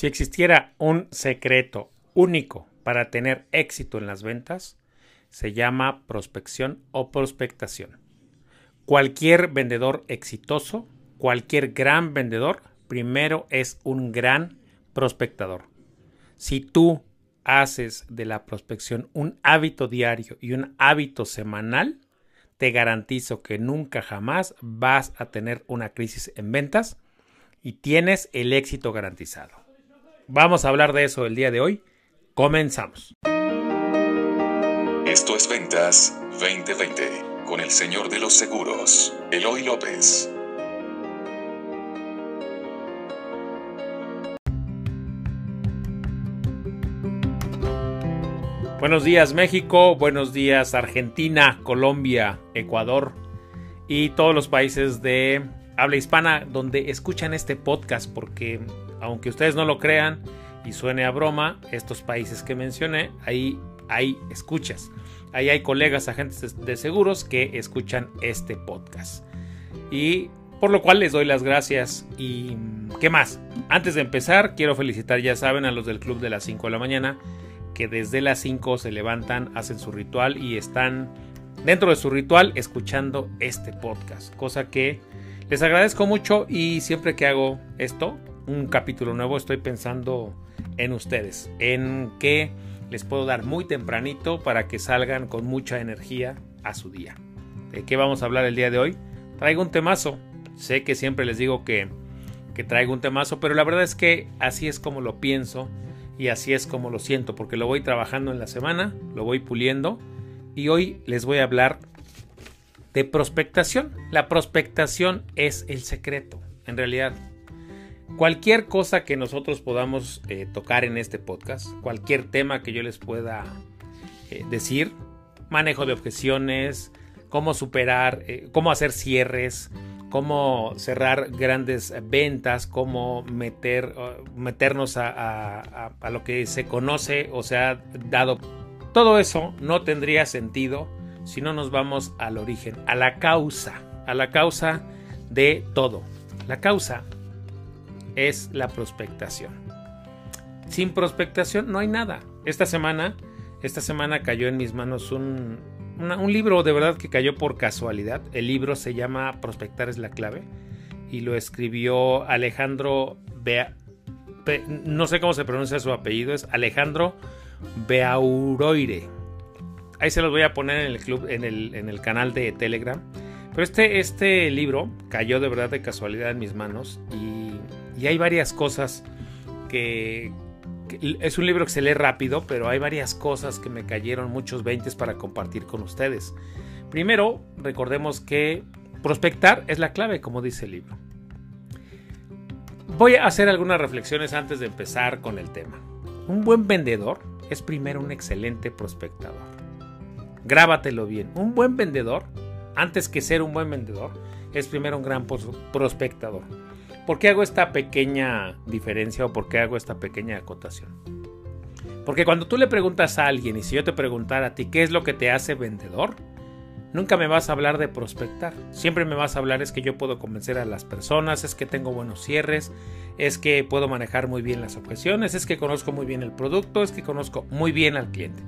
Si existiera un secreto único para tener éxito en las ventas, se llama prospección o prospectación. Cualquier vendedor exitoso, cualquier gran vendedor, primero es un gran prospectador. Si tú haces de la prospección un hábito diario y un hábito semanal, te garantizo que nunca jamás vas a tener una crisis en ventas y tienes el éxito garantizado. Vamos a hablar de eso el día de hoy. Comenzamos. Esto es Ventas 2020 con el señor de los seguros, Eloy López. Buenos días México, buenos días Argentina, Colombia, Ecuador y todos los países de habla hispana donde escuchan este podcast porque aunque ustedes no lo crean y suene a broma, estos países que mencioné, ahí hay escuchas. Ahí hay colegas agentes de seguros que escuchan este podcast. Y por lo cual les doy las gracias. ¿Y qué más? Antes de empezar, quiero felicitar, ya saben, a los del club de las 5 de la mañana, que desde las 5 se levantan, hacen su ritual y están dentro de su ritual escuchando este podcast. Cosa que les agradezco mucho y siempre que hago esto, un capítulo nuevo, estoy pensando en ustedes, en qué les puedo dar muy tempranito para que salgan con mucha energía a su día. ¿De qué vamos a hablar el día de hoy? Traigo un temazo. Sé que siempre les digo que, que traigo un temazo, pero la verdad es que así es como lo pienso y así es como lo siento, porque lo voy trabajando en la semana, lo voy puliendo y hoy les voy a hablar de prospectación. La prospectación es el secreto, en realidad. Cualquier cosa que nosotros podamos eh, tocar en este podcast, cualquier tema que yo les pueda eh, decir, manejo de objeciones, cómo superar, eh, cómo hacer cierres, cómo cerrar grandes ventas, cómo meter, meternos a, a, lo que se conoce o se ha dado. Todo eso no tendría sentido si no nos vamos al origen, a la causa, a la causa de todo. La causa es la prospectación. Sin prospectación no hay nada. Esta semana, esta semana cayó en mis manos un, un libro de verdad que cayó por casualidad. El libro se llama Prospectar es la clave y lo escribió Alejandro Bea, no sé cómo se pronuncia su apellido, es Alejandro Beauroire Ahí se los voy a poner en el club, en el, en el canal de Telegram. Pero este, este libro cayó de verdad de casualidad en mis manos y, y hay varias cosas que, Es un libro que se lee rápido, pero hay varias cosas que me cayeron muchos veintes para compartir con ustedes. Primero, recordemos que prospectar es la clave, como dice el libro. Voy a hacer algunas reflexiones antes de empezar con el tema. Un buen vendedor es primero un excelente prospectador. Grábatelo bien. Un buen vendedor, antes que ser un buen vendedor, es primero un gran prospectador. ¿Por qué hago esta pequeña diferencia o por qué hago esta pequeña acotación? Porque cuando tú le preguntas a alguien y si yo te preguntara a ti qué es lo que te hace vendedor, nunca me vas a hablar de prospectar. Siempre me vas a hablar es que yo puedo convencer a las personas, es que tengo buenos cierres, es que puedo manejar muy bien las objeciones, es que conozco muy bien el producto, es que conozco muy bien al cliente.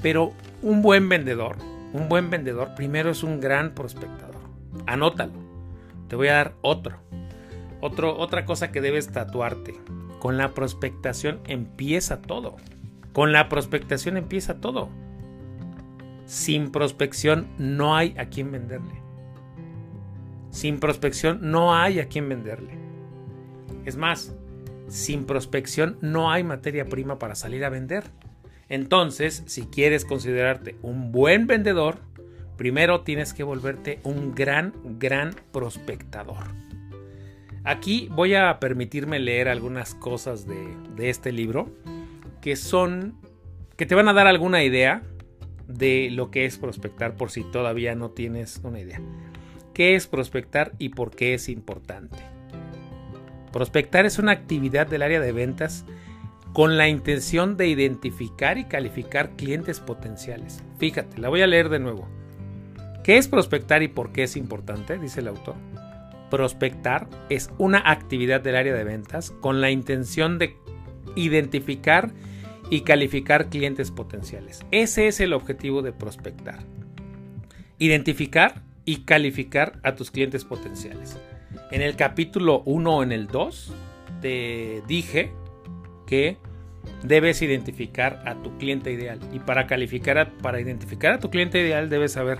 Pero un buen vendedor, un buen vendedor primero es un gran prospectador. Anótalo. Te voy a dar otro. Otra cosa que debes tatuarte. Con la prospectación empieza todo. Con la prospectación empieza todo. Sin prospección no hay a quien venderle. Sin prospección no hay a quien venderle. Es más, sin prospección no hay materia prima para salir a vender. Entonces, si quieres considerarte un buen vendedor, primero tienes que volverte un gran, gran prospectador. Aquí voy a permitirme leer algunas cosas de, este libro que son, que te van a dar alguna idea de lo que es prospectar por si todavía no tienes una idea. ¿Qué es prospectar y por qué es importante? Prospectar es una actividad del área de ventas con la intención de identificar y calificar clientes potenciales. Fíjate, la voy a leer de nuevo. ¿Qué es prospectar y por qué es importante? Dice el autor. Prospectar es una actividad del área de ventas con la intención de identificar y calificar clientes potenciales. Ese es el objetivo de prospectar. Identificar y calificar a tus clientes potenciales. En el capítulo 1 o en el 2 te dije que debes identificar a tu cliente ideal. Y para calificar, para identificar a tu cliente ideal debes saber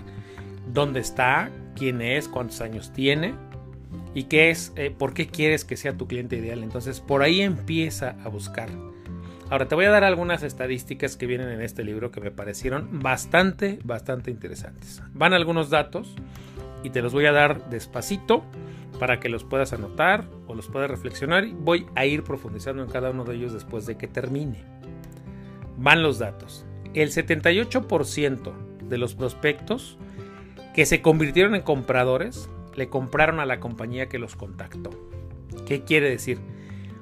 dónde está, quién es, cuántos años tiene y qué es, eh, por qué quieres que sea tu cliente ideal. Entonces por ahí empieza a buscar. Ahora te voy a dar algunas estadísticas que vienen en este libro que me parecieron bastante, bastante interesantes. Van algunos datos y te los voy a dar despacito para que los puedas anotar o los puedas reflexionar voy a ir profundizando en cada uno de ellos después de que termine. Van los datos. El 78% de los prospectos que se convirtieron en compradores le compraron a la compañía que los contactó. ¿Qué quiere decir?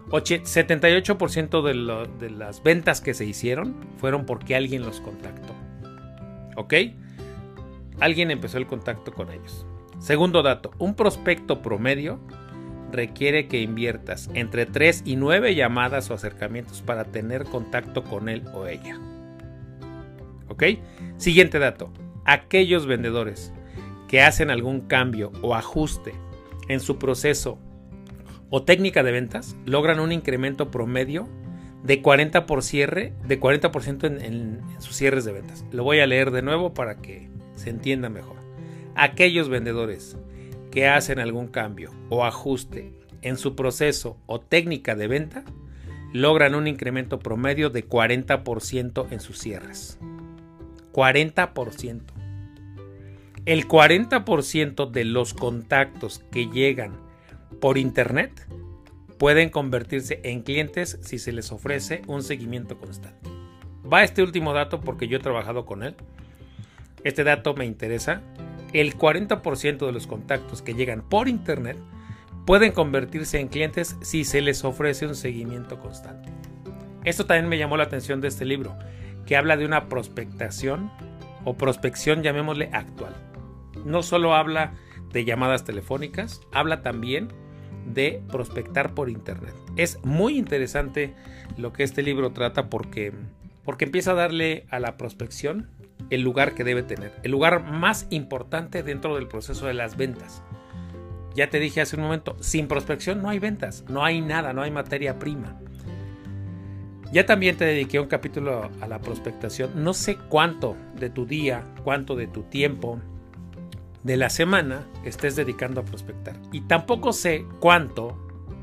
78% de, de las ventas que se hicieron fueron porque alguien los contactó. ¿Ok? Alguien empezó el contacto con ellos. Segundo dato, un prospecto promedio requiere que inviertas entre 3 y 9 llamadas o acercamientos para tener contacto con él o ella. ¿Ok? Siguiente dato, aquellos vendedores que hacen algún cambio o ajuste en su proceso o técnica de ventas logran un incremento promedio de 40%, por cierre, de 40 en, en sus cierres de ventas. Lo voy a leer de nuevo para que se entienda mejor aquellos vendedores que hacen algún cambio o ajuste en su proceso o técnica de venta logran un incremento promedio de 40% en sus cierres. 40%. El 40% de los contactos que llegan por internet pueden convertirse en clientes si se les ofrece un seguimiento constante. Va este último dato porque yo he trabajado con él. Este dato me interesa el 40% de los contactos que llegan por Internet pueden convertirse en clientes si se les ofrece un seguimiento constante. Esto también me llamó la atención de este libro, que habla de una prospectación o prospección, llamémosle actual. No solo habla de llamadas telefónicas, habla también de prospectar por Internet. Es muy interesante lo que este libro trata porque, porque empieza a darle a la prospección el lugar que debe tener, el lugar más importante dentro del proceso de las ventas. Ya te dije hace un momento, sin prospección no hay ventas, no hay nada, no hay materia prima. Ya también te dediqué un capítulo a la prospectación. No sé cuánto de tu día, cuánto de tu tiempo, de la semana estés dedicando a prospectar. Y tampoco sé cuánto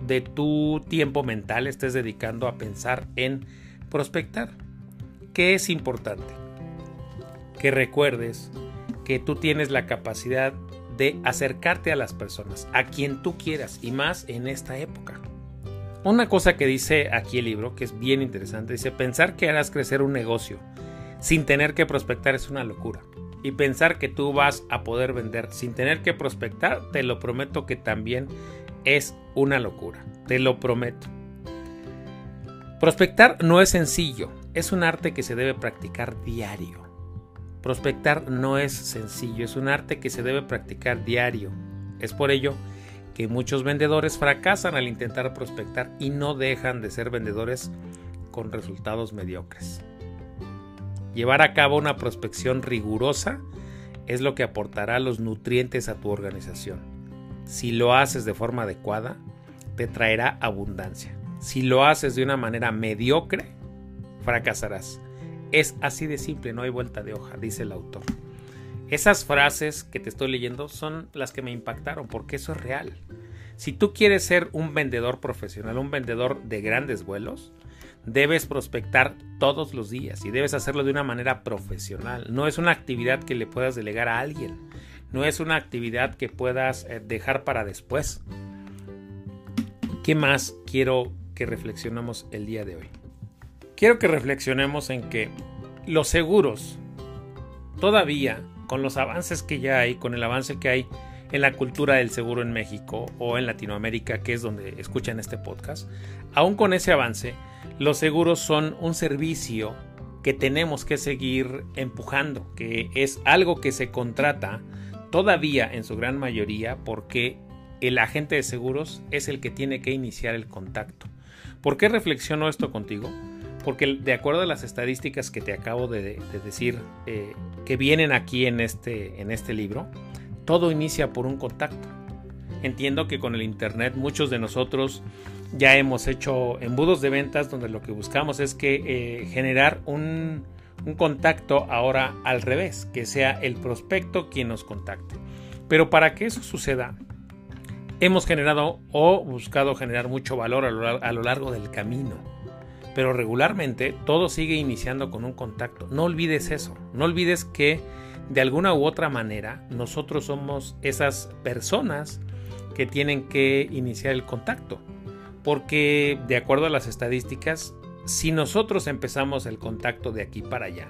de tu tiempo mental estés dedicando a pensar en prospectar. ¿Qué es importante? que recuerdes que tú tienes la capacidad de acercarte a las personas, a quien tú quieras, y más en esta época. Una cosa que dice aquí el libro, que es bien interesante, dice, pensar que harás crecer un negocio sin tener que prospectar es una locura. Y pensar que tú vas a poder vender sin tener que prospectar, te lo prometo que también es una locura. Te lo prometo. Prospectar no es sencillo, es un arte que se debe practicar diario. Prospectar no es sencillo, es un arte que se debe practicar diario. Es por ello que muchos vendedores fracasan al intentar prospectar y no dejan de ser vendedores con resultados mediocres. Llevar a cabo una prospección rigurosa es lo que aportará los nutrientes a tu organización. Si lo haces de forma adecuada, te traerá abundancia. Si lo haces de una manera mediocre, fracasarás. Es así de simple, no hay vuelta de hoja, dice el autor. Esas frases que te estoy leyendo son las que me impactaron porque eso es real. Si tú quieres ser un vendedor profesional, un vendedor de grandes vuelos, debes prospectar todos los días y debes hacerlo de una manera profesional. No es una actividad que le puedas delegar a alguien. No es una actividad que puedas eh, dejar para después. ¿Qué más quiero que reflexionemos el día de hoy? quiero que reflexionemos en que los seguros, todavía con los avances que ya hay, con el avance que hay en la cultura del seguro en México o en Latinoamérica, que es donde escuchan este podcast, aún con ese avance, los seguros son un servicio que tenemos que seguir empujando, que es algo que se contrata todavía en su gran mayoría porque el agente de seguros es el que tiene que iniciar el contacto ¿Por qué reflexiono esto contigo? Porque de acuerdo a las estadísticas que te acabo de, decir, eh, que vienen aquí en este, en este libro, todo inicia por un contacto. Entiendo que con el Internet muchos de nosotros ya hemos hecho embudos de ventas donde lo que buscamos es que eh, generar un, un contacto ahora al revés, que sea el prospecto quien nos contacte. Pero para que eso suceda, hemos generado o buscado generar mucho valor a lo, largo del camino. Pero regularmente todo sigue iniciando con un contacto. No olvides eso. No olvides que de alguna u otra manera nosotros somos esas personas que tienen que iniciar el contacto. Porque de acuerdo a las estadísticas, si nosotros empezamos el contacto de aquí para allá,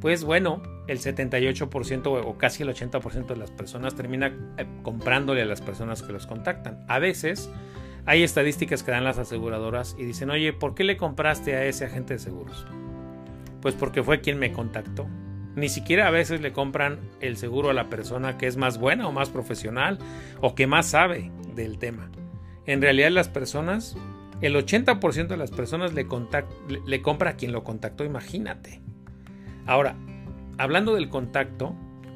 pues bueno, el 78% o casi el 80% de las personas termina eh, comprándole a las personas que los contactan. A veces hay estadísticas que dan las aseguradoras y dicen, oye, ¿por qué le compraste a ese agente de seguros? Pues porque fue quien me contactó. Ni siquiera a veces le compran el seguro a la persona que es más buena o más profesional o que más sabe del tema. En realidad las personas, el 80% de las personas le, compra a quien lo contactó, imagínate. Ahora, hablando del contacto,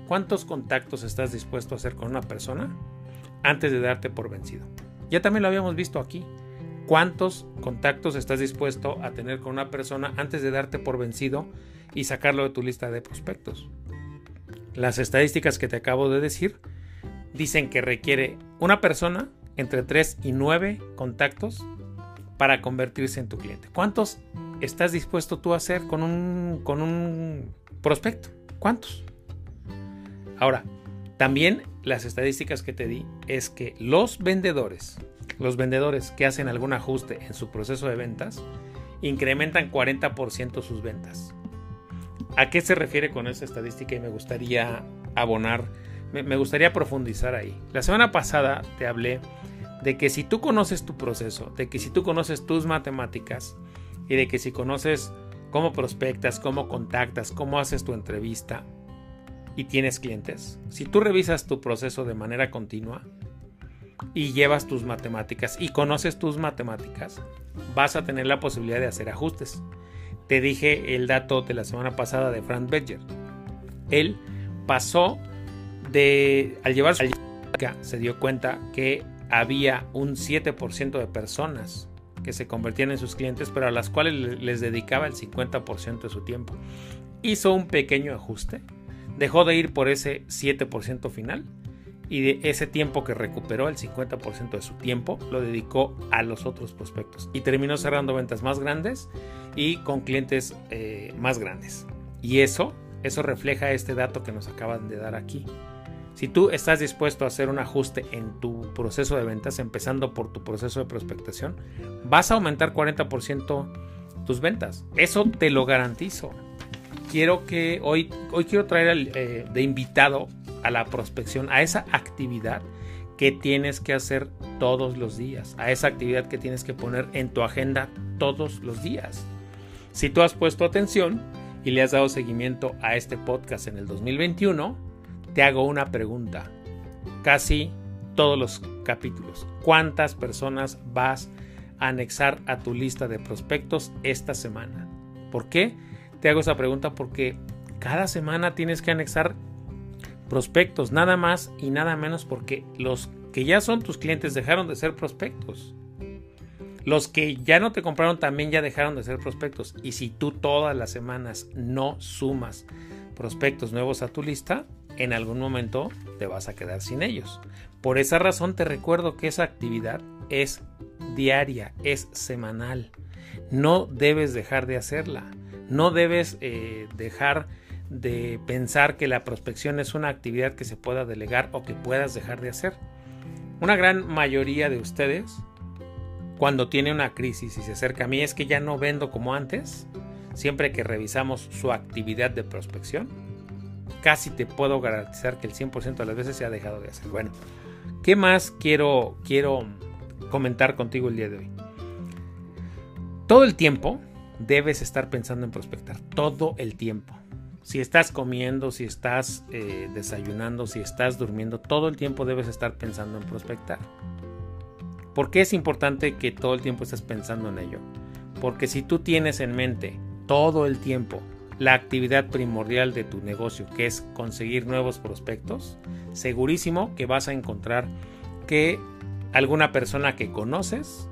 ¿cuántos contactos estás dispuesto a hacer con una persona antes de darte por vencido? Ya también lo habíamos visto aquí. ¿Cuántos contactos estás dispuesto a tener con una persona antes de darte por vencido y sacarlo de tu lista de prospectos? Las estadísticas que te acabo de decir dicen que requiere una persona entre 3 y 9 contactos para convertirse en tu cliente. ¿Cuántos estás dispuesto tú a hacer con un, con un prospecto. ¿Cuántos? Ahora, también las estadísticas que te di es que los vendedores, los vendedores que hacen algún ajuste en su proceso de ventas, incrementan 40% sus ventas. ¿A qué se refiere con esa estadística? Y me gustaría abonar, me, gustaría profundizar ahí. La semana pasada te hablé de que si tú conoces tu proceso, de que si tú conoces tus matemáticas y de que si conoces cómo prospectas, cómo contactas, cómo haces tu entrevista y tienes clientes, si tú revisas tu proceso de manera continua y llevas tus matemáticas y conoces tus matemáticas, vas a tener la posibilidad de hacer ajustes. Te dije el dato de la semana pasada de Frank Bedger. Él pasó de, al llevar su se dio cuenta que había un 7% de personas que se convertían en sus clientes, pero a las cuales les dedicaba el 50% de su tiempo. Hizo un pequeño ajuste, dejó de ir por ese 7% final y de ese tiempo que recuperó, el 50% de su tiempo, lo dedicó a los otros prospectos y terminó cerrando ventas más grandes y con clientes eh, más grandes. Y eso, eso refleja este dato que nos acaban de dar aquí. Si tú estás dispuesto a hacer un ajuste en tu proceso de ventas, empezando por tu proceso de prospectación, vas a aumentar 40% tus ventas. Eso te lo garantizo. Quiero que hoy, hoy quiero traer eh, de invitado a la prospección, a esa actividad que tienes que hacer todos los días, a esa actividad que tienes que poner en tu agenda todos los días. Si tú has puesto atención y le has dado seguimiento a este podcast en el 2021, te hago una pregunta. Casi todos los capítulos. ¿Cuántas personas vas a anexar a tu lista de prospectos esta semana? ¿Por qué? Te hago esa pregunta porque cada semana tienes que anexar prospectos, nada más y nada menos porque los que ya son tus clientes dejaron de ser prospectos. Los que ya no te compraron también ya dejaron de ser prospectos. Y si tú todas las semanas no sumas prospectos nuevos a tu lista, en algún momento te vas a quedar sin ellos. Por esa razón te recuerdo que esa actividad es diaria, es semanal. No debes dejar de hacerla. No debes eh, dejar de pensar que la prospección es una actividad que se pueda delegar o que puedas dejar de hacer. Una gran mayoría de ustedes, cuando tiene una crisis y se acerca a mí, es que ya no vendo como antes, siempre que revisamos su actividad de prospección, casi te puedo garantizar que el 100% de las veces se ha dejado de hacer. Bueno, ¿qué más quiero, quiero comentar contigo el día de hoy? Todo el tiempo debes estar pensando en prospectar, todo el tiempo. Si estás comiendo, si estás eh, desayunando, si estás durmiendo, todo el tiempo debes estar pensando en prospectar. ¿Por qué es importante que todo el tiempo estés pensando en ello? Porque si tú tienes en mente todo el tiempo la actividad primordial de tu negocio, que es conseguir nuevos prospectos, segurísimo que vas a encontrar que alguna persona que conoces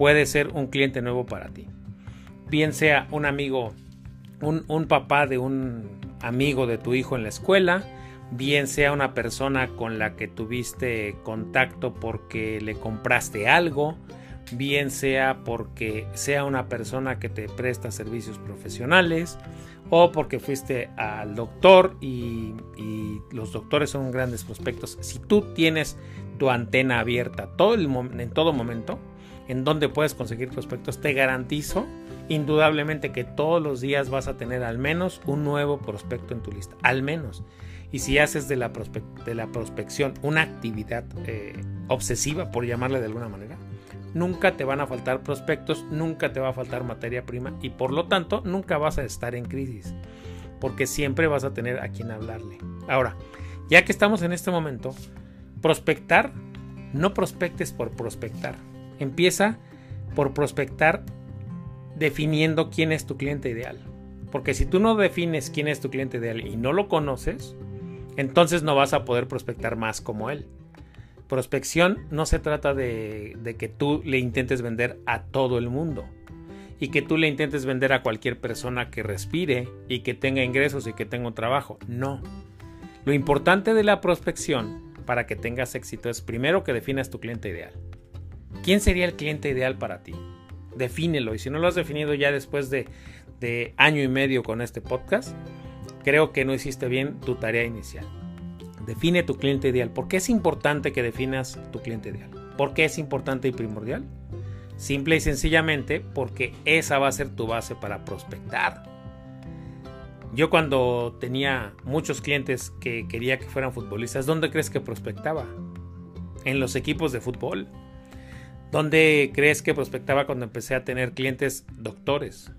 puede ser un cliente nuevo para ti. Bien sea un amigo, un, un papá de un amigo de tu hijo en la escuela, bien sea una persona con la que tuviste contacto porque le compraste algo, bien sea porque sea una persona que te presta servicios profesionales o porque fuiste al doctor y, los doctores son grandes prospectos. Si tú tienes tu antena abierta todo el, en todo momento, en donde puedes conseguir prospectos, te garantizo indudablemente que todos los días vas a tener al menos un nuevo prospecto en tu lista, al menos. Y si haces de la, de la prospección una actividad eh, obsesiva, por llamarle de alguna manera, nunca te van a faltar prospectos, nunca te va a faltar materia prima y por lo tanto nunca vas a estar en crisis, porque siempre vas a tener a quien hablarle. Ahora, ya que estamos en este momento, prospectar, no prospectes por prospectar. Empieza por prospectar definiendo quién es tu cliente ideal. Porque si tú no defines quién es tu cliente ideal y no lo conoces, entonces no vas a poder prospectar más como él. Prospección no se trata de, que tú le intentes vender a todo el mundo y que tú le intentes vender a cualquier persona que respire y que tenga ingresos y que tenga un trabajo. No. Lo importante de la prospección para que tengas éxito es primero que definas tu cliente ideal. ¿Quién sería el cliente ideal para ti? Defínelo y si no lo has definido ya después de, año y medio con este podcast, creo que no hiciste bien tu tarea inicial. Define tu cliente ideal. ¿Por qué es importante que definas tu cliente ideal? ¿Por qué es importante y primordial? Simple y sencillamente porque esa va a ser tu base para prospectar. Yo cuando tenía muchos clientes que quería que fueran futbolistas, ¿dónde crees que prospectaba? En los equipos de fútbol. ¿Dónde crees que prospectaba cuando empecé a tener clientes doctores?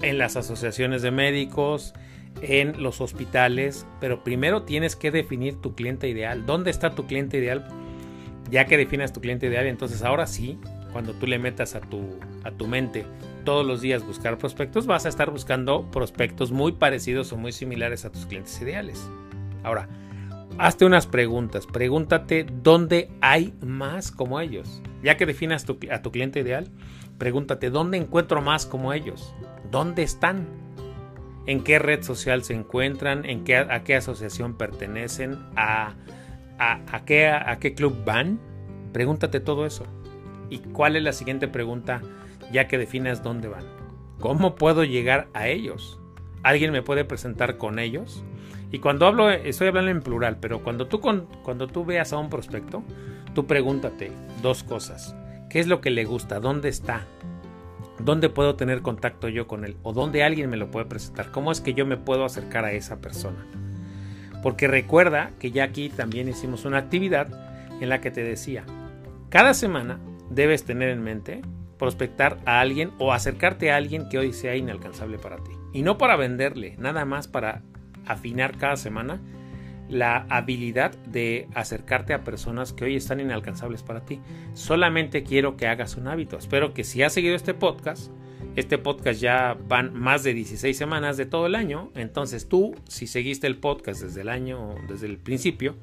En las asociaciones de médicos, en los hospitales, pero primero tienes que definir tu cliente ideal. ¿Dónde está tu cliente ideal? Ya que definas tu cliente ideal, entonces ahora sí, cuando tú le metas a tu, a tu mente todos los días buscar prospectos, vas a estar buscando prospectos muy parecidos o muy similares a tus clientes ideales. Ahora, hazte unas preguntas. Pregúntate dónde hay más como ellos. Ya que definas a tu cliente ideal, pregúntate dónde encuentro más como ellos. ¿Dónde están? en qué red social se encuentran, en qué, a qué asociación pertenecen, a, a, qué, a qué club van. Pregúntate todo eso. ¿Y cuál es la siguiente pregunta ya que definas dónde van? ¿Cómo puedo llegar a ellos? ¿Alguien me puede presentar con ellos? Y cuando hablo, estoy hablando en plural, pero cuando tú, cuando tú veas a un prospecto, tú pregúntate dos cosas. ¿Qué es lo que le gusta? ¿Dónde está? ¿Dónde puedo tener contacto yo con él? ¿O dónde alguien me lo puede presentar? ¿Cómo es que yo me puedo acercar a esa persona? Porque recuerda que ya aquí también hicimos una actividad en la que te decía, cada semana debes tener en mente prospectar a alguien o acercarte a alguien que hoy sea inalcanzable para ti. Y no para venderle, nada más para afinar cada semana la habilidad de acercarte a personas que hoy están inalcanzables para ti. Solamente quiero que hagas un hábito. Espero que si has seguido este podcast, este podcast ya van más de 16 semanas de todo el año, entonces tú, si seguiste el podcast desde el año, desde el principio,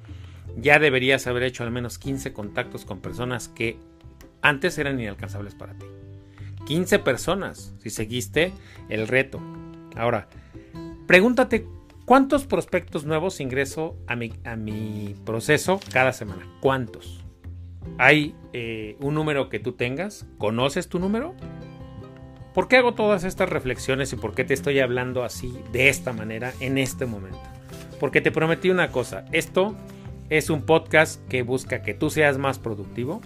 ya deberías haber hecho al menos 15 contactos con personas que antes eran inalcanzables para ti. 15 personas, si seguiste el reto. Ahora, pregúntate ¿Cuántos prospectos nuevos ingreso a mi, a mi proceso cada semana? ¿Cuántos? ¿Hay eh, un número que tú tengas? ¿Conoces tu número? ¿Por qué hago todas estas reflexiones y por qué te estoy hablando así, de esta manera, en este momento? Porque te prometí una cosa, esto es un podcast que busca que tú seas más productivo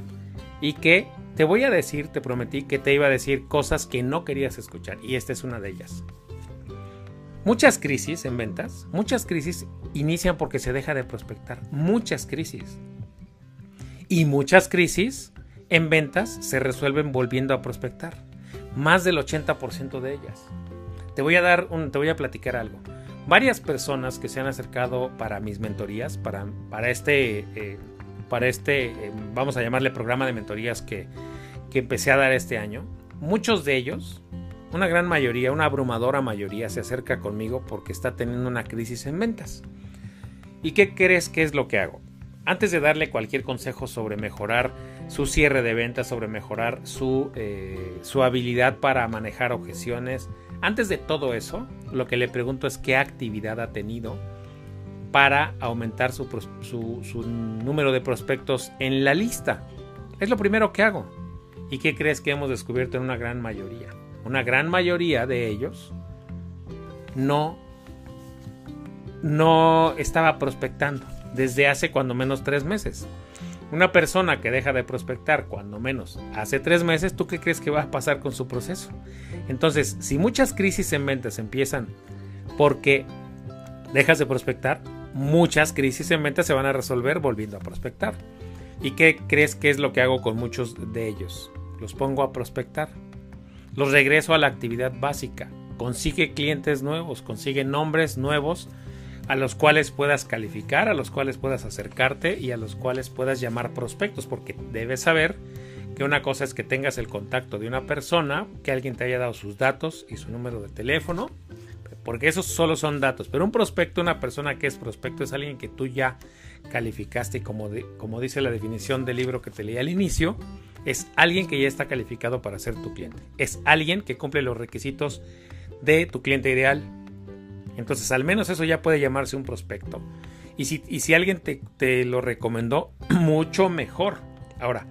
y que te voy a decir, te prometí que te iba a decir cosas que no querías escuchar y esta es una de ellas. Muchas crisis en ventas, muchas crisis inician porque se deja de prospectar. Muchas crisis. Y muchas crisis en ventas se resuelven volviendo a prospectar. Más del 80% de ellas. Te voy a dar un, te voy a platicar algo. Varias personas que se han acercado para mis mentorías, para, para este, eh, para este, eh, vamos a llamarle programa de mentorías que, que empecé a dar este año, muchos de ellos, una gran mayoría, una abrumadora mayoría, se acerca conmigo porque está teniendo una crisis en ventas. ¿Y qué crees que es lo que hago? Antes de darle cualquier consejo sobre mejorar su cierre de ventas, sobre mejorar su, eh, su habilidad para manejar objeciones, antes de todo eso, lo que le pregunto es qué actividad ha tenido para aumentar su, su, número de prospectos en la lista. Es lo primero que hago. ¿Y qué crees que hemos descubierto en una gran mayoría? Una gran mayoría de ellos no, no estaba prospectando desde hace cuando menos tres meses. Una persona que deja de prospectar cuando menos hace tres meses, ¿tú qué crees que va a pasar con su proceso? Entonces, si muchas crisis en ventas empiezan porque dejas de prospectar, muchas crisis en ventas se van a resolver volviendo a prospectar. ¿Y qué crees que es lo que hago con muchos de ellos? Los pongo a prospectar. Los regreso a la actividad básica. Consigue clientes nuevos, consigue nombres nuevos a los cuales puedas calificar, a los cuales puedas acercarte y a los cuales puedas llamar prospectos, porque debes saber que una cosa es que tengas el contacto de una persona, que alguien te haya dado sus datos y su número de teléfono, porque esos solo son datos. Pero un prospecto, una persona que es prospecto, es alguien que tú ya calificaste, como, como dice la definición del libro que te leí al inicio, es alguien que ya está calificado para ser tu cliente. Es alguien que cumple los requisitos de tu cliente ideal. Entonces, al menos eso ya puede llamarse un prospecto. Y si, y si alguien te, te lo recomendó, mucho mejor. Ahora,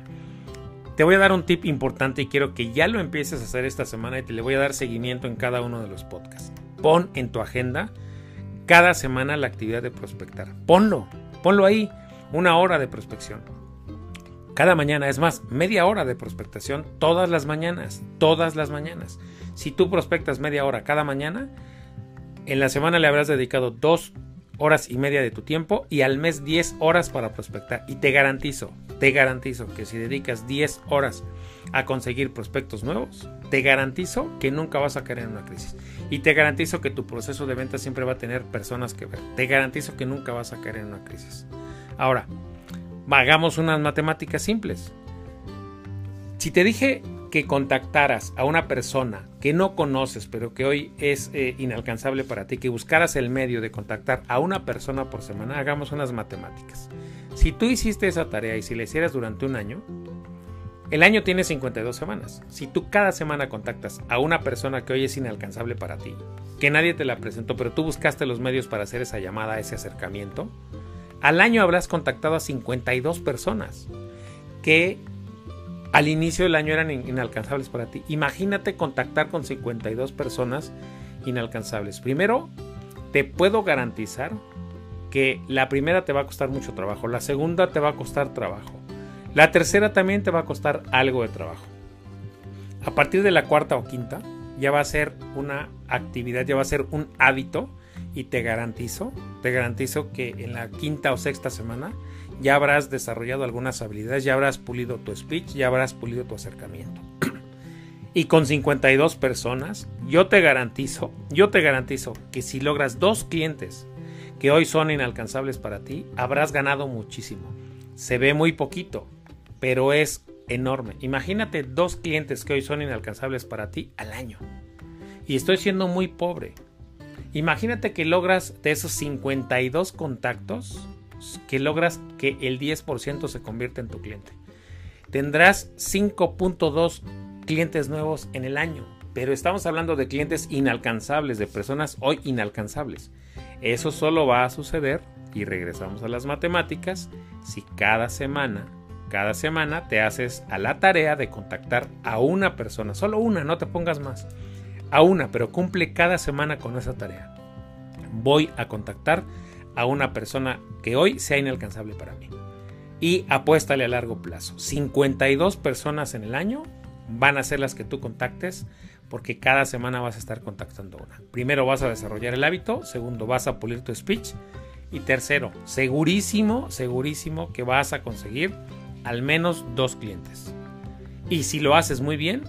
te voy a dar un tip importante y quiero que ya lo empieces a hacer esta semana y te le voy a dar seguimiento en cada uno de los podcasts. Pon en tu agenda cada semana la actividad de prospectar. Ponlo, ponlo ahí, una hora de prospección. Cada mañana, es más, media hora de prospectación todas las mañanas, todas las mañanas. Si tú prospectas media hora cada mañana, en la semana le habrás dedicado dos horas y media de tu tiempo y al mes 10 horas para prospectar. Y te garantizo, te garantizo que si dedicas 10 horas a conseguir prospectos nuevos, te garantizo que nunca vas a caer en una crisis. Y te garantizo que tu proceso de venta siempre va a tener personas que ver. Te garantizo que nunca vas a caer en una crisis. Ahora, hagamos unas matemáticas simples. Si te dije que contactaras a una persona que no conoces, pero que hoy es eh, inalcanzable para ti, que buscaras el medio de contactar a una persona por semana, hagamos unas matemáticas. Si tú hiciste esa tarea y si la hicieras durante un año, el año tiene 52 semanas. Si tú cada semana contactas a una persona que hoy es inalcanzable para ti, que nadie te la presentó, pero tú buscaste los medios para hacer esa llamada, ese acercamiento, al año habrás contactado a 52 personas que al inicio del año eran inalcanzables para ti. Imagínate contactar con 52 personas inalcanzables. Primero, te puedo garantizar que la primera te va a costar mucho trabajo, la segunda te va a costar trabajo, la tercera también te va a costar algo de trabajo. A partir de la cuarta o quinta ya va a ser una actividad, ya va a ser un hábito y te garantizo, te garantizo que en la quinta o sexta semana ya habrás desarrollado algunas habilidades, ya habrás pulido tu speech, ya habrás pulido tu acercamiento. y con 52 personas, yo te garantizo, yo te garantizo que si logras dos clientes que hoy son inalcanzables para ti, habrás ganado muchísimo. Se ve muy poquito, pero es enorme. Imagínate dos clientes que hoy son inalcanzables para ti al año. Y estoy siendo muy pobre. Imagínate que logras de esos 52 contactos, que logras que el 10% se convierta en tu cliente. Tendrás 5.2 clientes nuevos en el año, pero estamos hablando de clientes inalcanzables, de personas hoy inalcanzables. Eso solo va a suceder, y regresamos a las matemáticas, si cada semana cada semana te haces a la tarea de contactar a una persona, solo una, no te pongas más, a una, pero cumple cada semana con esa tarea. Voy a contactar a una persona que hoy sea inalcanzable para mí. Y apuéstale a largo plazo. 52 personas en el año van a ser las que tú contactes porque cada semana vas a estar contactando una. Primero vas a desarrollar el hábito, segundo vas a pulir tu speech y tercero, segurísimo, segurísimo que vas a conseguir al menos dos clientes. Y si lo haces muy bien,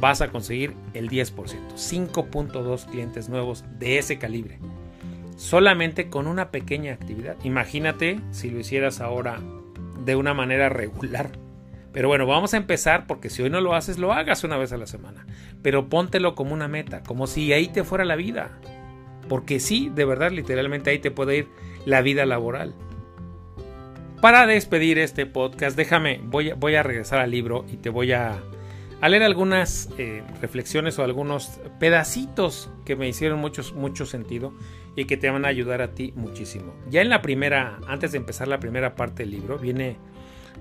vas a conseguir el 10%, 5.2 clientes nuevos de ese calibre. Solamente con una pequeña actividad. Imagínate si lo hicieras ahora de una manera regular. Pero bueno, vamos a empezar porque si hoy no lo haces, lo hagas una vez a la semana. Pero póntelo como una meta, como si ahí te fuera la vida. Porque sí, de verdad, literalmente ahí te puede ir la vida laboral. Para despedir este podcast, déjame, voy, voy a regresar al libro y te voy a, leer algunas eh, reflexiones o algunos pedacitos que me hicieron mucho, mucho sentido y que te van a ayudar a ti muchísimo. Ya en la primera, antes de empezar la primera parte del libro, viene,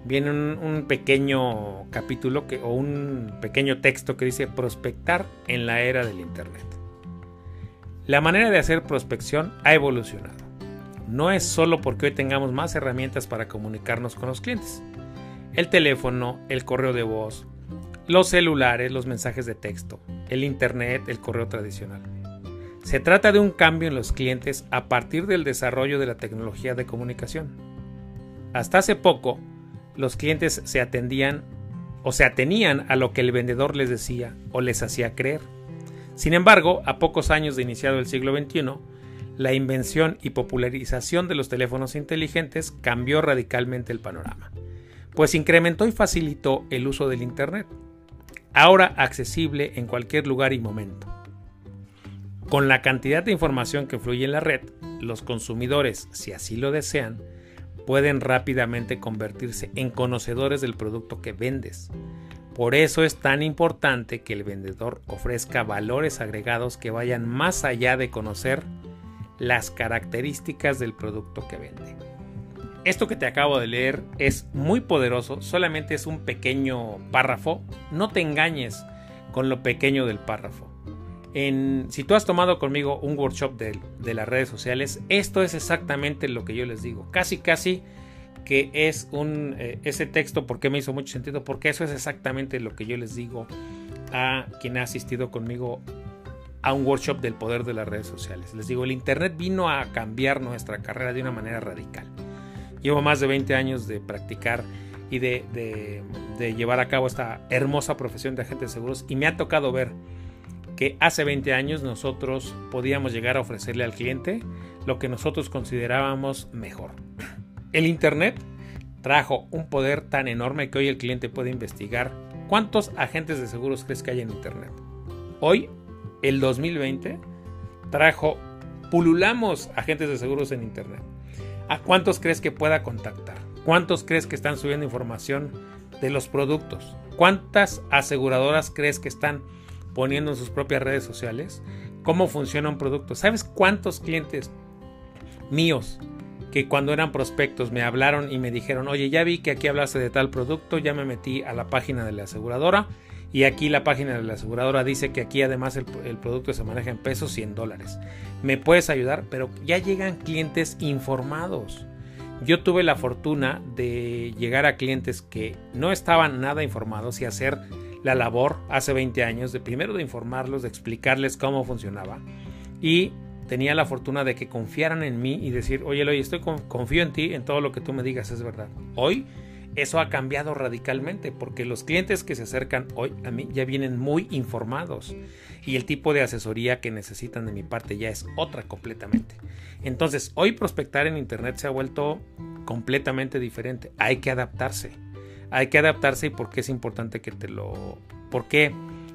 viene un, pequeño capítulo que, o un pequeño texto que dice prospectar en la era del Internet. La manera de hacer prospección ha evolucionado. No es solo porque hoy tengamos más herramientas para comunicarnos con los clientes. El teléfono, el correo de voz, los celulares, los mensajes de texto, el Internet, el correo tradicional. Se trata de un cambio en los clientes a partir del desarrollo de la tecnología de comunicación. Hasta hace poco, los clientes se atendían o se atenían a lo que el vendedor les decía o les hacía creer. Sin embargo, a pocos años de iniciado el siglo XXI, la invención y popularización de los teléfonos inteligentes cambió radicalmente el panorama, pues incrementó y facilitó el uso del Internet, ahora accesible en cualquier lugar y momento. Con la cantidad de información que fluye en la red, los consumidores, si así lo desean, pueden rápidamente convertirse en conocedores del producto que vendes. Por eso es tan importante que el vendedor ofrezca valores agregados que vayan más allá de conocer las características del producto que vende. Esto que te acabo de leer es muy poderoso, solamente es un pequeño párrafo. No te engañes con lo pequeño del párrafo si tú has tomado conmigo un workshop de, las redes sociales, esto es exactamente lo que yo les digo. Casi, casi que es un, eh, ese texto, porque me hizo mucho sentido? Porque eso es exactamente lo que yo les digo a quien ha asistido conmigo a un workshop del poder de las redes sociales. Les digo, el Internet vino a cambiar nuestra carrera de una manera radical. Llevo más de 20 años de practicar y de, llevar a cabo esta hermosa profesión de agente de seguros y me ha tocado ver que hace 20 años nosotros podíamos llegar a ofrecerle al cliente lo que nosotros considerábamos mejor. El Internet trajo un poder tan enorme que hoy el cliente puede investigar cuántos agentes de seguros crees que hay en Internet. Hoy, el 2020, trajo, pululamos agentes de seguros en Internet. ¿A cuántos crees que pueda contactar? ¿Cuántos crees que están subiendo información de los productos? ¿Cuántas aseguradoras crees que están poniendo en sus propias redes sociales cómo funciona un producto. ¿Sabes cuántos clientes míos que cuando eran prospectos me hablaron y me dijeron, oye, ya vi que aquí hablaste de tal producto, ya me metí a la página de la aseguradora y aquí la página de la aseguradora dice que aquí además el, producto se maneja en pesos y en dólares. ¿Me puedes ayudar? Pero ya llegan clientes informados. Yo tuve la fortuna de llegar a clientes que no estaban nada informados y hacer la labor hace 20 años de primero de informarlos, de explicarles cómo funcionaba y tenía la fortuna de que confiaran en mí y decir, oye Eloy, estoy confío en ti, en todo lo que tú me digas es verdad. Hoy eso ha cambiado radicalmente porque los clientes que se acercan hoy a mí ya vienen muy informados y el tipo de asesoría que necesitan de mi parte ya es otra completamente. Entonces, hoy prospectar en Internet se ha vuelto completamente diferente. Hay que adaptarse hay que adaptarse y por qué es importante que te lo... ¿Por qué?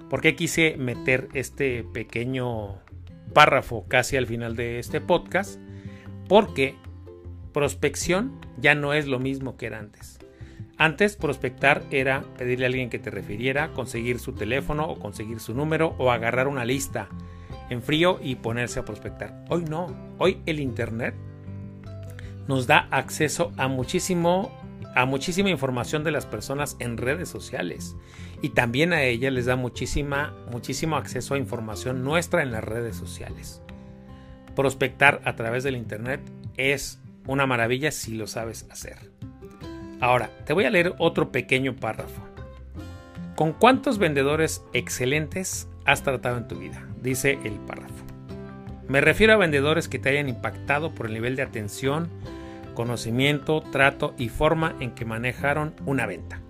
¿Por qué quise meter este pequeño párrafo casi al final de este podcast? Porque prospección ya no es lo mismo que era antes. Antes prospectar era pedirle a alguien que te refiriera, conseguir su teléfono o conseguir su número o agarrar una lista en frío y ponerse a prospectar. Hoy no, hoy el Internet nos da acceso a muchísimo a muchísima información de las personas en redes sociales y también a ella les da muchísima, muchísimo acceso a información nuestra en las redes sociales. Prospectar a través del Internet es una maravilla si lo sabes hacer. Ahora, te voy a leer otro pequeño párrafo. ¿Con cuántos vendedores excelentes has tratado en tu vida? Dice el párrafo. Me refiero a vendedores que te hayan impactado por el nivel de atención, conocimiento, trato y forma en que manejaron una venta?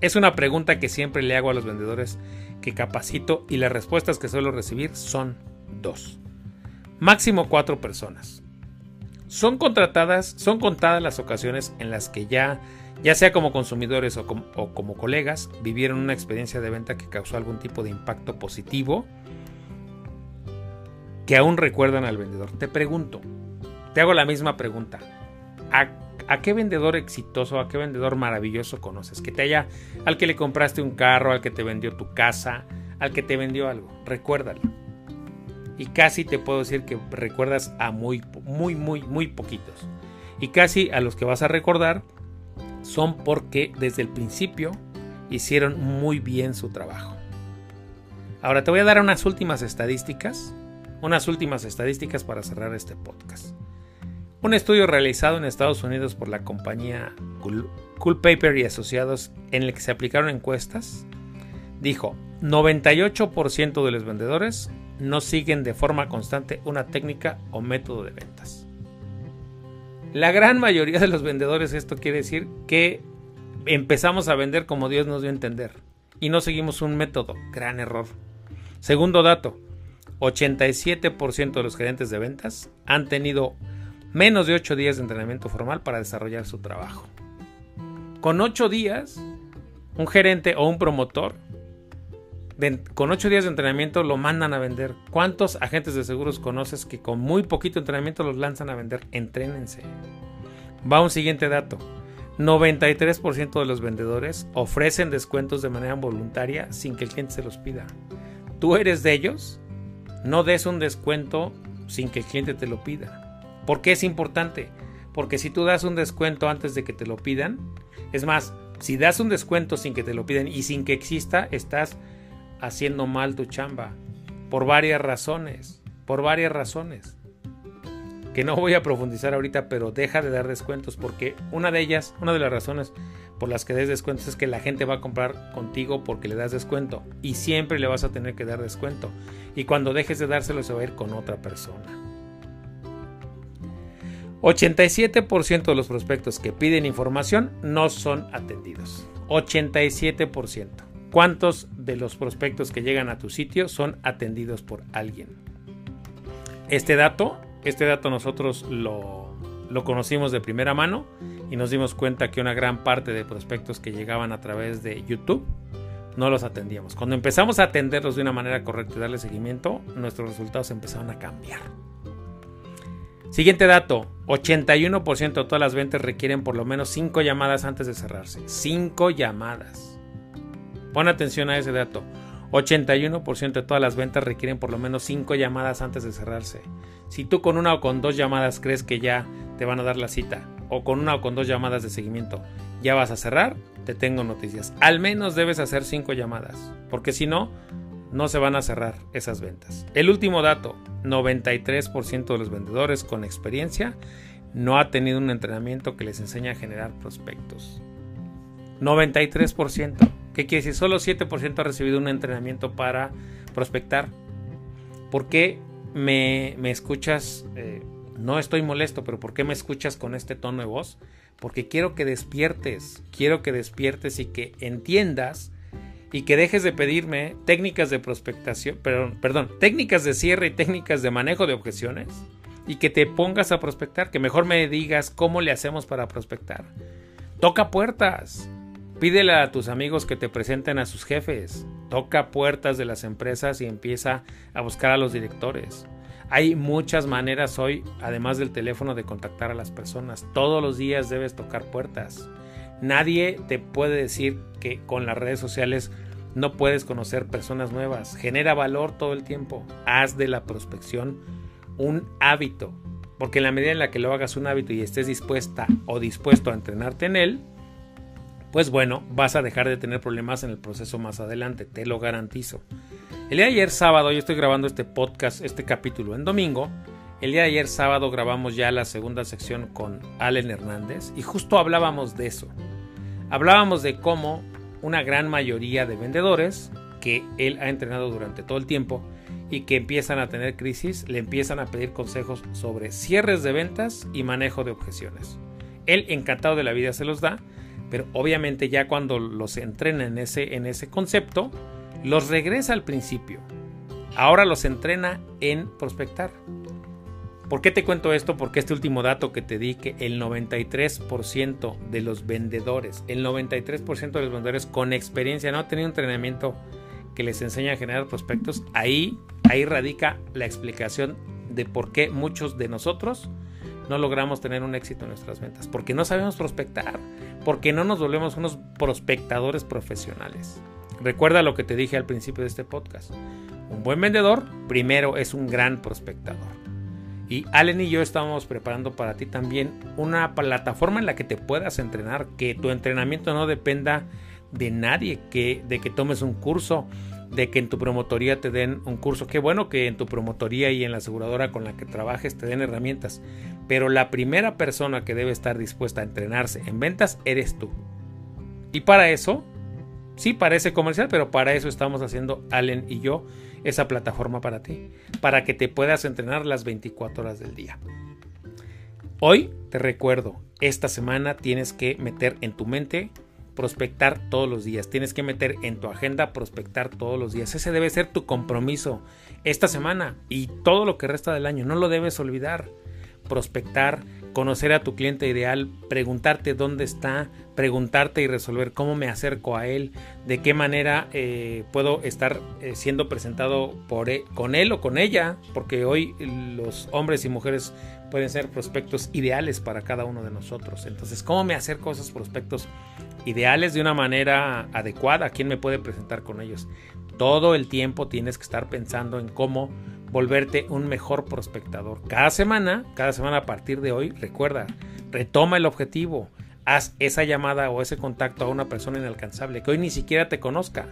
Es una pregunta que siempre le hago a los vendedores que capacito y las respuestas que suelo recibir son dos. Máximo cuatro personas. Son contratadas, son contadas las ocasiones en las que ya Ya sea como consumidores o como, colegas, vivieron una experiencia de venta que causó algún tipo de impacto positivo que aún recuerdan al vendedor. Te pregunto, te hago la misma pregunta. ¿A, a qué vendedor exitoso, a qué vendedor maravilloso conoces? Que te haya, al que le compraste un carro, al que te vendió tu casa, al que te vendió algo. Recuérdalo. Y casi te puedo decir que recuerdas a muy, muy, muy, muy poquitos. Y casi a los que vas a recordar son porque desde el principio hicieron muy bien su trabajo. Ahora te voy a dar unas últimas estadísticas, unas últimas estadísticas para cerrar este podcast. Un estudio realizado en Estados Unidos por la compañía Cool, Paper y Asociados en el que se aplicaron encuestas dijo 98% de los vendedores no siguen de forma constante una técnica o método de ventas. La gran mayoría de los vendedores esto quiere decir que empezamos a vender como Dios nos dio a entender y no seguimos un método. Gran error. Segundo dato, 87% de los gerentes de ventas han tenido menos de 8 días de entrenamiento formal para desarrollar su trabajo. Con 8 días, un gerente o un promotor con 8 días de entrenamiento lo mandan a vender. ¿Cuántos agentes de seguros conoces que con muy poquito entrenamiento los lanzan a vender? Entrénense. Va un siguiente dato. 93% de los vendedores ofrecen descuentos de manera voluntaria sin que el cliente se los pida. ¿Tú eres de ellos? No des un descuento sin que el cliente te lo pida. ¿Por qué es importante? Porque si tú das un descuento antes de que te lo pidan, es más, si das un descuento sin que te lo pidan y sin que exista, estás haciendo mal tu chamba. Por varias razones. Por varias razones. Que no voy a profundizar ahorita, pero deja de dar descuentos porque una de ellas, una de las razones por las que des descuentos es que la gente va a comprar contigo porque le das descuento y siempre le vas a tener que dar descuento. Y cuando dejes de dárselo se va a ir con otra persona. 87% de los prospectos que piden información no son atendidos. 87%. ¿Cuántos de los prospectos que llegan a tu sitio son atendidos por alguien? Este dato, este dato nosotros lo, lo conocimos de primera mano y nos dimos cuenta que una gran parte de prospectos que llegaban a través de YouTube no los atendíamos. Cuando empezamos a atenderlos de una manera correcta y darle seguimiento, nuestros resultados empezaron a cambiar. Siguiente dato, 81% de todas las ventas requieren por lo menos 5 llamadas antes de cerrarse. 5 llamadas. Pon atención a ese dato. 81% de todas las ventas requieren por lo menos 5 llamadas antes de cerrarse. Si tú con una o con dos llamadas crees que ya te van a dar la cita, o con una o con dos llamadas de seguimiento ya vas a cerrar, te tengo noticias. Al menos debes hacer 5 llamadas, porque si no, no se van a cerrar esas ventas. El último dato, 93% de los vendedores con experiencia no ha tenido un entrenamiento que les enseñe a generar prospectos. 93%. ¿Qué quiere decir? Solo 7% ha recibido un entrenamiento para prospectar. ¿Por qué me, escuchas? Eh, no estoy molesto, pero ¿por qué me escuchas con este tono de voz? Porque quiero que despiertes, quiero que despiertes y que entiendas y que dejes de pedirme técnicas de prospectación, perdón, perdón, técnicas de cierre y técnicas de manejo de objeciones y que te pongas a prospectar, que mejor me digas cómo le hacemos para prospectar. Toca puertas, Pídele a tus amigos que te presenten a sus jefes. Toca puertas de las empresas y empieza a buscar a los directores. Hay muchas maneras hoy, además del teléfono, de contactar a las personas. Todos los días debes tocar puertas. Nadie te puede decir que con las redes sociales no puedes conocer personas nuevas. Genera valor todo el tiempo. Haz de la prospección un hábito. Porque en la medida en la que lo hagas un hábito y estés dispuesta o dispuesto a entrenarte en él, pues bueno, vas a dejar de tener problemas en el proceso más adelante, te lo garantizo. El día de ayer sábado, yo estoy grabando este podcast, este capítulo en domingo. El día de ayer sábado grabamos ya la segunda sección con Allen Hernández y justo hablábamos de eso. Hablábamos de cómo una gran mayoría de vendedores que él ha entrenado durante todo el tiempo y que empiezan a tener crisis, le empiezan a pedir consejos sobre cierres de ventas y manejo de objeciones. Él encantado de la vida se los da pero obviamente ya cuando los entrena en ese, en ese concepto, los regresa al principio. Ahora los entrena en prospectar. ¿Por qué te cuento esto? Porque este último dato que te di, que el 93% de los vendedores, el 93% de los vendedores con experiencia, no han tenido entrenamiento que les enseña a generar prospectos, ahí, ahí radica la explicación de por qué muchos de nosotros no logramos tener un éxito en nuestras ventas. Porque no sabemos prospectar, porque no nos volvemos unos prospectadores profesionales. Recuerda lo que te dije al principio de este podcast. Un buen vendedor primero es un gran prospectador. Y Allen y yo estamos preparando para ti también una plataforma en la que te puedas entrenar, que tu entrenamiento no dependa de nadie, que de que tomes un curso, de que en tu promotoría te den un curso. Qué bueno que en tu promotoría y en la aseguradora con la que trabajes te den herramientas, pero la primera persona que debe estar dispuesta a entrenarse en ventas eres tú. Y para eso, sí parece comercial, pero para eso estamos haciendo Allen y yo esa plataforma para ti, para que te puedas entrenar las 24 horas del día. Hoy te recuerdo, esta semana tienes que meter en tu mente prospectar todos los días, tienes que meter en tu agenda prospectar todos los días. Ese debe ser tu compromiso esta semana y todo lo que resta del año, no lo debes olvidar. Prospectar, conocer a tu cliente ideal, preguntarte dónde está, preguntarte y resolver cómo me acerco a él, de qué manera eh, puedo estar eh, siendo presentado por e, con él o con ella, porque hoy los hombres y mujeres pueden ser prospectos ideales para cada uno de nosotros. Entonces, ¿cómo me acerco a esos prospectos ideales de una manera adecuada? ¿Quién me puede presentar con ellos? Todo el tiempo tienes que estar pensando en cómo volverte un mejor prospectador. Cada semana, cada semana a partir de hoy, recuerda, retoma el objetivo haz esa llamada o ese contacto a una persona inalcanzable que hoy ni siquiera te conozca.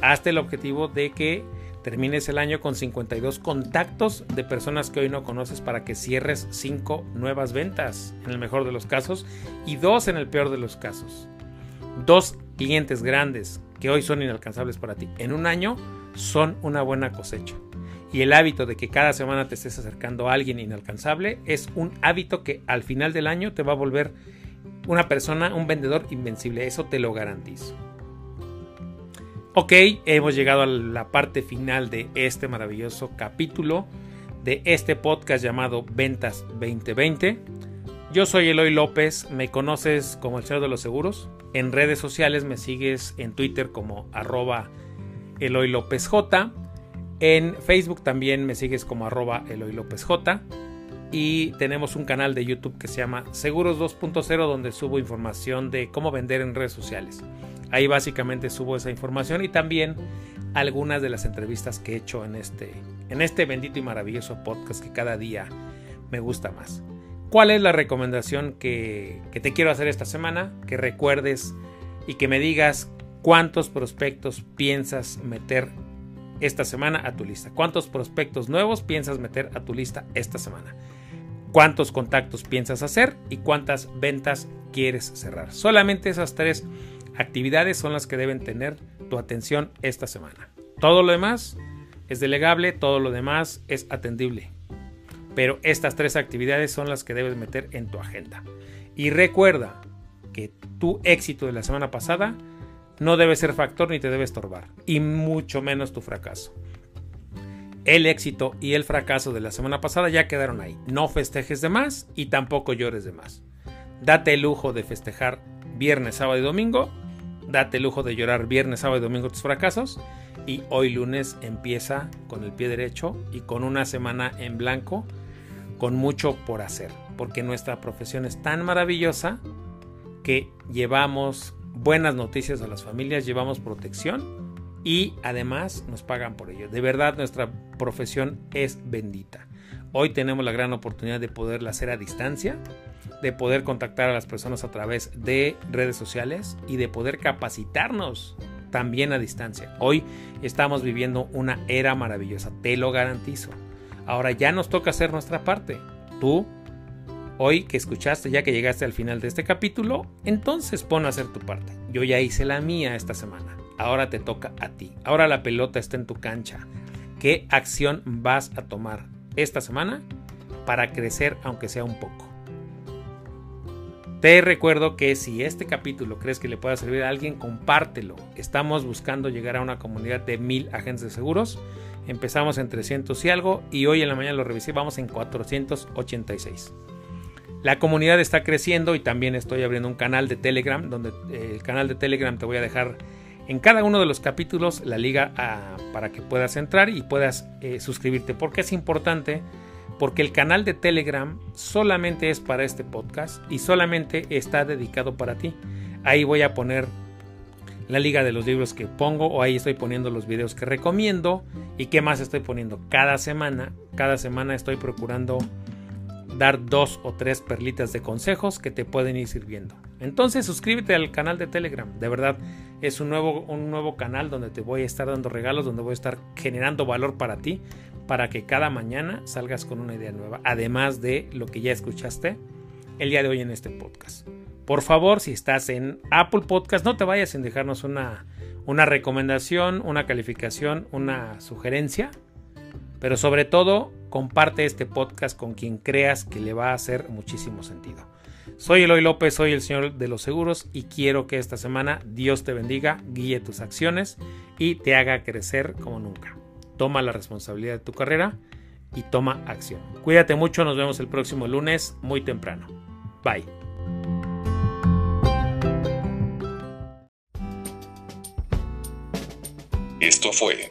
Hazte el objetivo de que termines el año con 52 contactos de personas que hoy no conoces para que cierres 5 nuevas ventas en el mejor de los casos y 2 en el peor de los casos. Dos clientes grandes que hoy son inalcanzables para ti en un año son una buena cosecha. Y el hábito de que cada semana te estés acercando a alguien inalcanzable es un hábito que al final del año te va a volver una persona, un vendedor invencible, eso te lo garantizo. Ok, hemos llegado a la parte final de este maravilloso capítulo de este podcast llamado Ventas 2020. Yo soy Eloy López, me conoces como el Señor de los Seguros. En redes sociales me sigues en Twitter como arroba Eloy López J. En Facebook también me sigues como arroba Eloy J y tenemos un canal de YouTube que se llama Seguros 2.0 donde subo información de cómo vender en redes sociales. Ahí básicamente subo esa información y también algunas de las entrevistas que he hecho en este, en este bendito y maravilloso podcast que cada día me gusta más. ¿Cuál es la recomendación que, que te quiero hacer esta semana? Que recuerdes y que me digas cuántos prospectos piensas meter esta semana a tu lista. ¿Cuántos prospectos nuevos piensas meter a tu lista esta semana? cuántos contactos piensas hacer y cuántas ventas quieres cerrar. Solamente esas tres actividades son las que deben tener tu atención esta semana. Todo lo demás es delegable, todo lo demás es atendible. Pero estas tres actividades son las que debes meter en tu agenda. Y recuerda que tu éxito de la semana pasada no debe ser factor ni te debe estorbar, y mucho menos tu fracaso. El éxito y el fracaso de la semana pasada ya quedaron ahí. No festejes de más y tampoco llores de más. Date el lujo de festejar viernes, sábado y domingo. Date el lujo de llorar viernes, sábado y domingo tus fracasos. Y hoy lunes empieza con el pie derecho y con una semana en blanco, con mucho por hacer. Porque nuestra profesión es tan maravillosa que llevamos buenas noticias a las familias, llevamos protección y además nos pagan por ello. De verdad nuestra profesión es bendita. Hoy tenemos la gran oportunidad de poderla hacer a distancia, de poder contactar a las personas a través de redes sociales y de poder capacitarnos también a distancia. Hoy estamos viviendo una era maravillosa, te lo garantizo. Ahora ya nos toca hacer nuestra parte. Tú, hoy que escuchaste, ya que llegaste al final de este capítulo, entonces pon a hacer tu parte. Yo ya hice la mía esta semana. Ahora te toca a ti. Ahora la pelota está en tu cancha. ¿Qué acción vas a tomar esta semana para crecer aunque sea un poco? Te recuerdo que si este capítulo crees que le pueda servir a alguien, compártelo. Estamos buscando llegar a una comunidad de mil agentes de seguros Empezamos en 300 y algo y hoy en la mañana lo revisé, vamos en 486. La comunidad está creciendo y también estoy abriendo un canal de Telegram, donde eh, el canal de Telegram te voy a dejar en cada uno de los capítulos la liga ah, para que puedas entrar y puedas eh, suscribirte. porque es importante? Porque el canal de Telegram solamente es para este podcast y solamente está dedicado para ti. Ahí voy a poner la liga de los libros que pongo o ahí estoy poniendo los videos que recomiendo y qué más estoy poniendo cada semana. Cada semana estoy procurando dar dos o tres perlitas de consejos que te pueden ir sirviendo. Entonces suscríbete al canal de Telegram. De verdad es un nuevo, un nuevo canal donde te voy a estar dando regalos, donde voy a estar generando valor para ti, para que cada mañana salgas con una idea nueva, además de lo que ya escuchaste el día de hoy en este podcast. Por favor, si estás en Apple Podcast, no te vayas sin dejarnos una, una recomendación, una calificación, una sugerencia pero sobre todo, comparte este podcast con quien creas que le va a hacer muchísimo sentido. Soy Eloy López, soy el Señor de los Seguros y quiero que esta semana Dios te bendiga, guíe tus acciones y te haga crecer como nunca. Toma la responsabilidad de tu carrera y toma acción. Cuídate mucho, nos vemos el próximo lunes muy temprano. Bye. Esto fue